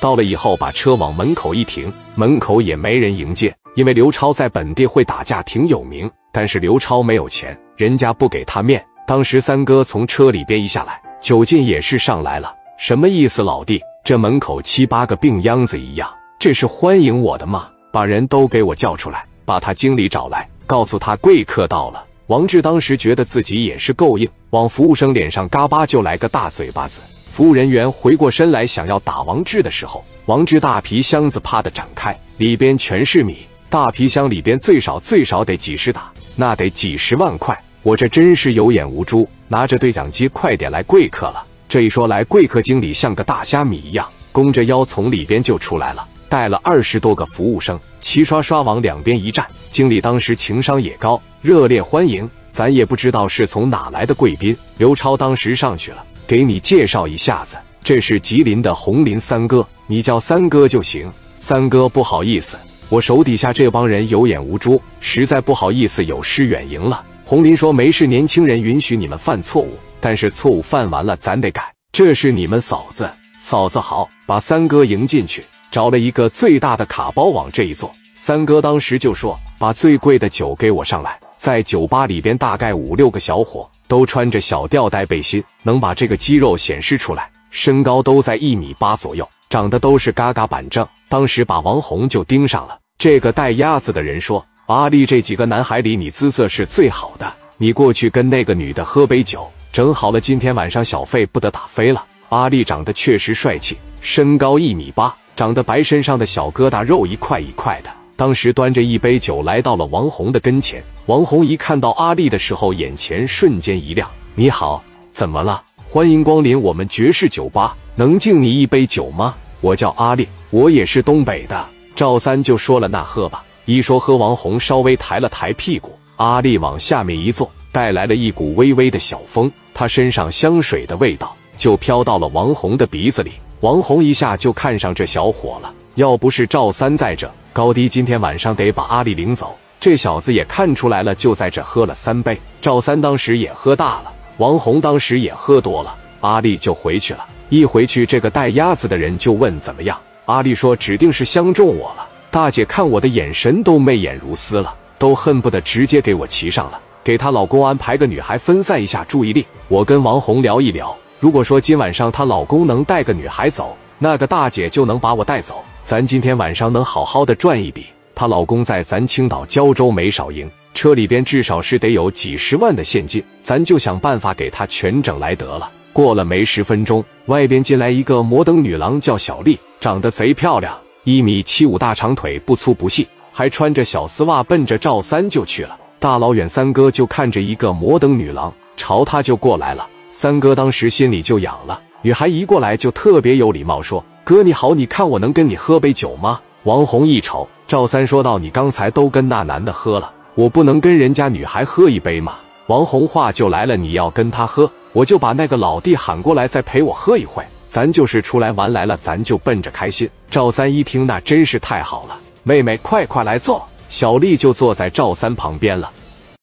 到了以后，把车往门口一停，门口也没人迎接，因为刘超在本地会打架，挺有名。但是刘超没有钱，人家不给他面。当时三哥从车里边一下来，酒劲也是上来了。什么意思，老弟？这门口七八个病秧子一样，这是欢迎我的吗？把人都给我叫出来，把他经理找来，告诉他贵客到了。王志当时觉得自己也是够硬，往服务生脸上嘎巴就来个大嘴巴子。服务人员回过身来想要打王志的时候，王志大皮箱子啪的展开，里边全是米。大皮箱里边最少最少得几十打，那得几十万块。我这真是有眼无珠，拿着对讲机，快点来贵客了。这一说来，贵客经理像个大虾米一样，弓着腰从里边就出来了，带了二十多个服务生，齐刷刷往两边一站。经理当时情商也高，热烈欢迎。咱也不知道是从哪来的贵宾。刘超当时上去了，给你介绍一下子，这是吉林的红林三哥，你叫三哥就行。三哥，不好意思，我手底下这帮人有眼无珠，实在不好意思，有失远迎了。红林说：“没事，年轻人允许你们犯错误，但是错误犯完了，咱得改。这是你们嫂子，嫂子好，把三哥迎进去，找了一个最大的卡包往这一坐。三哥当时就说：‘把最贵的酒给我上来。’在酒吧里边，大概五六个小伙都穿着小吊带背心，能把这个肌肉显示出来，身高都在一米八左右，长得都是嘎嘎板正。当时把王红就盯上了。这个带鸭子的人说。”阿丽，这几个男孩里，你姿色是最好的。你过去跟那个女的喝杯酒，整好了，今天晚上小费不得打飞了。阿丽长得确实帅气，身高一米八，长得白，身上的小疙瘩肉一块一块的。当时端着一杯酒来到了王红的跟前，王红一看到阿丽的时候，眼前瞬间一亮。你好，怎么了？欢迎光临我们爵士酒吧，能敬你一杯酒吗？我叫阿丽，我也是东北的。赵三就说了，那喝吧。一说喝，王红稍微抬了抬屁股，阿丽往下面一坐，带来了一股微微的小风，她身上香水的味道就飘到了王红的鼻子里。王红一下就看上这小伙了，要不是赵三在这，高低今天晚上得把阿丽领走。这小子也看出来了，就在这喝了三杯。赵三当时也喝大了，王红当时也喝多了，阿丽就回去了。一回去，这个带鸭子的人就问怎么样，阿丽说指定是相中我了。大姐看我的眼神都媚眼如丝了，都恨不得直接给我骑上了。给她老公安排个女孩，分散一下注意力。我跟王红聊一聊，如果说今晚上她老公能带个女孩走，那个大姐就能把我带走，咱今天晚上能好好的赚一笔。她老公在咱青岛胶州没少赢，车里边至少是得有几十万的现金，咱就想办法给她全整来得了。过了没十分钟，外边进来一个摩登女郎，叫小丽，长得贼漂亮。一米七五大长腿不粗不细，还穿着小丝袜，奔着赵三就去了。大老远三哥就看着一个摩登女郎朝他就过来了，三哥当时心里就痒了。女孩一过来就特别有礼貌说：“哥你好，你看我能跟你喝杯酒吗？”王红一瞅，赵三说道：“你刚才都跟那男的喝了，我不能跟人家女孩喝一杯吗？”王红话就来了：“你要跟他喝，我就把那个老弟喊过来，再陪我喝一会。”咱就是出来玩来了，咱就奔着开心。赵三一听，那真是太好了，妹妹快快来坐。小丽就坐在赵三旁边了。